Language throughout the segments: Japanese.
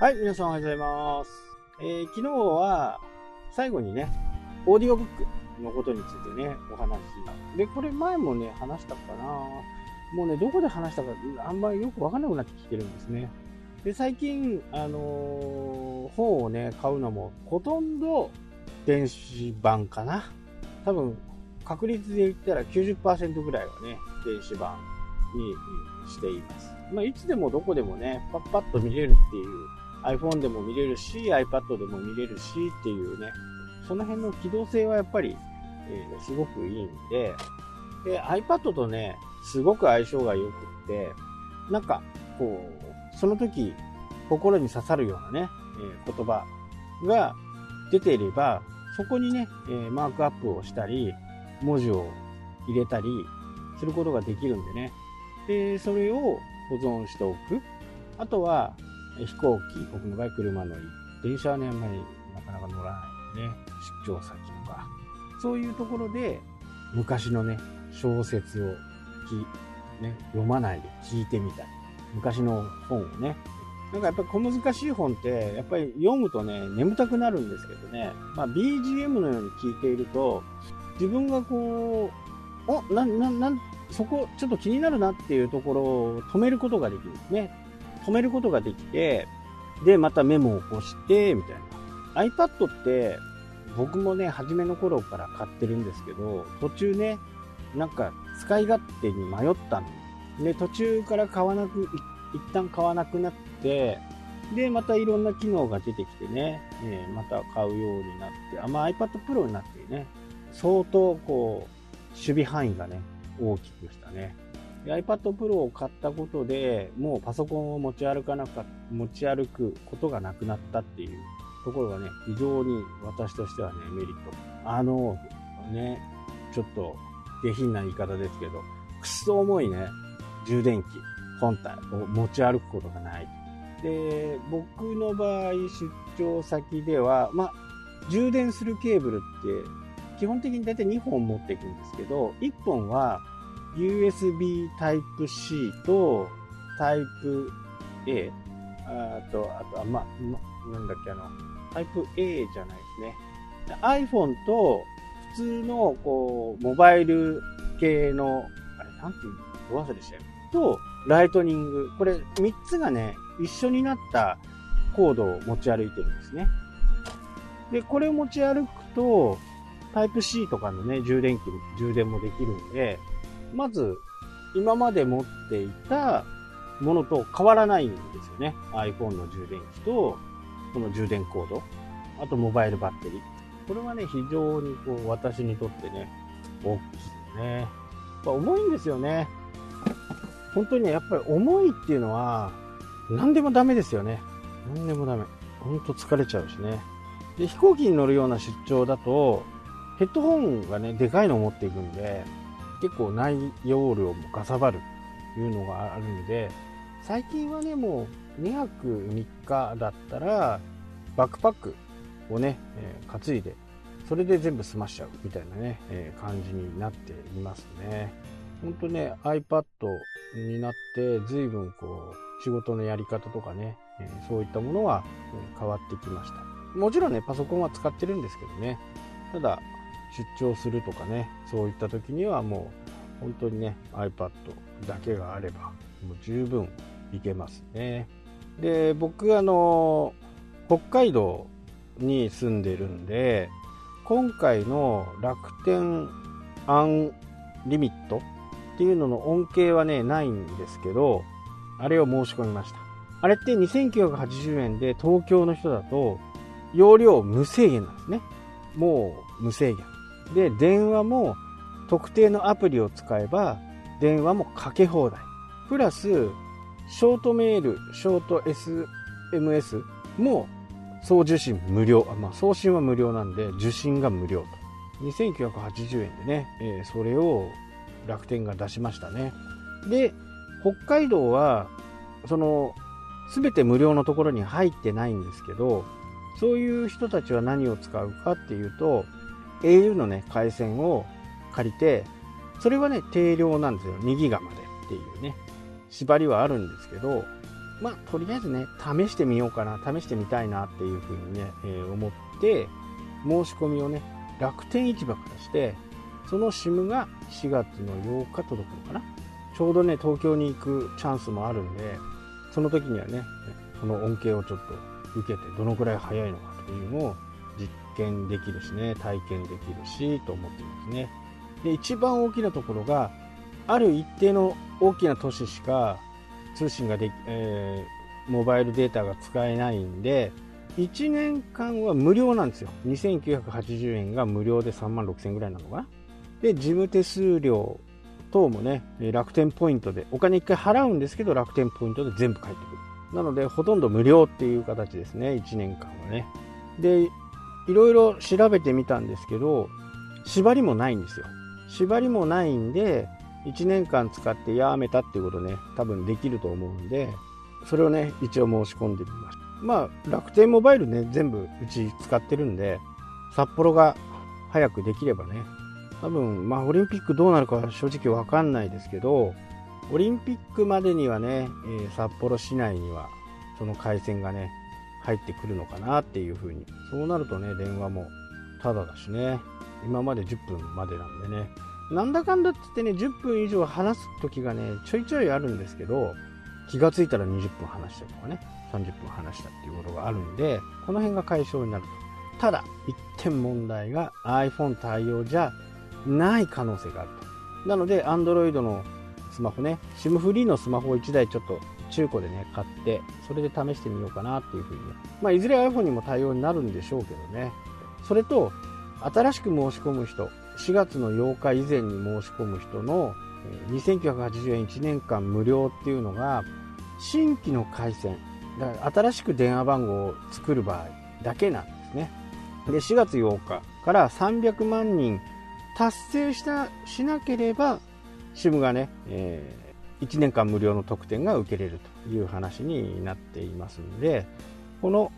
はい、皆さんおはようございます。えー昨日は最後にね、オーディオブックのことについてね、お話。で、これ前もね、話したかな。もうね、どこで話したか、あんまりよくわかんなくなってきてるんですね。で、最近、あのー本をね、買うのも、ほとんど電子版かな。多分、確率で言ったら90%ぐらいはね、電子版にしています。まあ、いつでもどこでもね、パッパッと見れるっていう iPhone でも見れるし、iPad でも見れるしっていうね、その辺の機動性はやっぱり、えーすごくいいんで、で、iPad とね、すごく相性が良くって、なんか、こう、その時、心に刺さるようなね、えー言葉が出ていれば、そこにね、えーマークアップをしたり、文字を入れたりすることができるんでね。で、それを保存しておく。あとは、飛行機、僕の場合車乗り。電車はね、あんまりなかなか乗らないんでね。出張先とか。そういうところで、昔のね、小説をき、ね、読まないで聞いてみたり。昔の本をね。なんかやっぱり小難しい本って、やっぱり読むとね、眠たくなるんですけどね。まあ BGM のように聞いていると、自分がこう、お、な、な、な、そこちょっと気になるなっていうところを止めることができるんですね。止めることができて、で、またメモを起こして、みたいな。iPad って、僕もね、初めの頃から買ってるんですけど、途中ね、なんか使い勝手に迷ったの。で、途中から買わなく、一旦買わなくなって、で、またいろんな機能が出てきてね、えーまた買うようになって、あ、まあ iPad Pro になってね、相当こう、守備範囲がね、大きくしたね。iPad Pro を買ったことで、もうパソコンを持ち歩かなか、持ち歩くことがなくなったっていうところがね、非常に私としてはね、メリット。あの、ね、ちょっと下品な言い方ですけど、くっそ重いね、充電器、本体を持ち歩くことがない。で、僕の場合、出張先では、まあ、充電するケーブルって、基本的に大体2本持っていくんですけど、1本は USB Type-C と Type-A、あと、あと、あま、まなんだっけ、あの、Type-A じゃないですね。iPhone と普通の、こう、モバイル系の、あれ、なんていうの？ど忘れしたよ。と、ライトニング。これ、3つがね、一緒になったコードを持ち歩いてるんですね。で、これを持ち歩くと、タイプ C とかのね、充電器、充電もできるんで、まず、今まで持っていたものと変わらないんですよね。iPhone の充電器と、この充電コード。あと、モバイルバッテリー。これはね、非常にこう、私にとってね、大きいね。やっぱ重いんですよね。本当にね、やっぱり重いっていうのは、何でもダメですよね。何でもダメ。ほんと疲れちゃうしね。で、飛行機に乗るような出張だと、ヘッドホンがね、でかいのを持っていくんで、結構内容量もかさばるというのがあるんで、最近はね、もう2泊3日だったら、バックパックをね、えー担いで、それで全部済ましちゃうみたいなね、えー感じになっていますね。ほんとね、iPad になって、随分こう、仕事のやり方とかね、えーそういったものは変わってきました。もちろんね、パソコンは使ってるんですけどね、ただ、出張するとかね、そういった時にはもう、本当にね、iPad だけがあれば、もう十分いけますね。で、僕、あの、北海道に住んでるんで、今回の楽天アンリミットっていうのの恩恵はね、ないんですけど、あれを申し込みました。あれって2980円で東京の人だと、容量無制限なんですね。もう無制限。で、電話も特定のアプリを使えば、電話もかけ放題。プラス、ショートメール、ショート SMS も送受信無料。まあ、送信は無料なんで、受信が無料と。2980円でね、えーそれを楽天が出しましたね。で、北海道は、その、すべて無料のところに入ってないんですけど、そういう人たちは何を使うかっていうと、au のね、回線を借りて、それはね、定量なんですよ。2ギガまでっていうね、縛りはあるんですけど、まあ、とりあえずね、試してみようかな、試してみたいなっていうふうにね、えー、思って、申し込みをね、楽天市場からして、その SIM が4月の8日届くのかな。ちょうどね、東京に行くチャンスもあるんで、その時にはね、その恩恵をちょっと受けて、どのくらい早いのかというのをできるしね、体験できるし、と思ってますね。で、一番大きなところが、ある一定の大きな都市しか通信ができ、えー、モバイルデータが使えないんで、1年間は無料なんですよ。2980円が無料で3万6000円ぐらいなのかな。で、事務手数料等もね、楽天ポイントで、お金1回払うんですけど、楽天ポイントで全部返ってくる。なので、ほとんど無料っていう形ですね、1年間はね。で、いろいろ調べてみたんですけど、縛りもないんですよ。縛りもないんで、1年間使ってやめたっていうことね、多分できると思うんで、それをね、一応申し込んでみました。まあ、楽天モバイルね、全部うち使ってるんで、札幌が早くできればね、多分、まあ、オリンピックどうなるか正直わかんないですけど、オリンピックまでにはね、え、札幌市内には、その回線がね、入ってくるのかなっていう風に。そうなるとね、電話もタダだしね、今まで10分までなんでね、なんだかんだって言ってね、10分以上話す時がね、ちょいちょいあるんですけど、気がついたら20分話したりとかね、30分話したっていうことがあるんで、この辺が解消になると。ただ、一点問題が iPhone 対応じゃない可能性があると。なので、Android のスマホね、SIM フリーのスマホを1台ちょっと中古でね、買って、それで試してみようかなっていうふうにね。まあ、いずれ iPhone にも対応になるんでしょうけどね。それと、新しく申し込む人、4月の8日以前に申し込む人の2980円1年間無料っていうのが、新規の回線、だから新しく電話番号を作る場合だけなんですね。で、4月8日から300万人達成したしなければ SIM がね、えー、1年間無料の特典が受けれるという話になっていますのでこの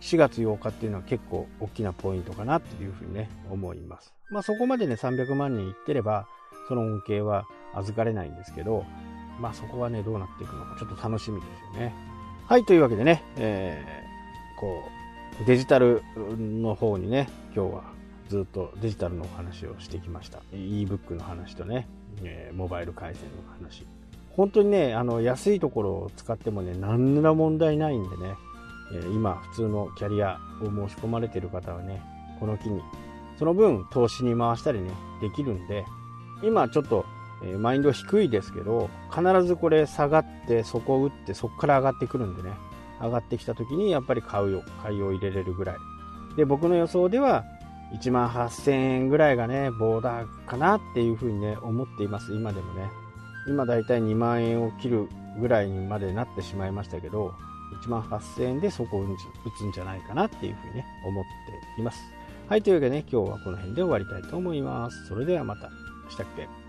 4月8日っていうのは結構大きなポイントかなっていうふうにね思いますまあそこまでね300万人いってればその恩恵は預かれないんですけどまあそこはねどうなっていくのかちょっと楽しみですよねはいというわけでね、えー、こうデジタルの方にね今日はずっとデジタルのお話をしてきました。ebook の話とね、えー、モバイル回線の話。本当にね、あの、安いところを使ってもね、何ら問題ないんでね、え、今、普通のキャリアを申し込まれている方はね、この機に、その分、投資に回したりね、できるんで、今ちょっと、え、マインド低いですけど、必ずこれ下がって、そこを打って、そこから上がってくるんでね、上がってきた時にやっぱり買うよ、買いを入れれるぐらい。で、僕の予想では、1万8000円ぐらいがね、ボーダーかなっていうふうにね、思っています、今でもね。今だいたい2万円を切るぐらいにまでなってしまいましたけど、1万8000円でそこを打つんじゃないかなっていうふうにね、思っています。はい、というわけでね、今日はこの辺で終わりたいと思います。それではまた。したっけ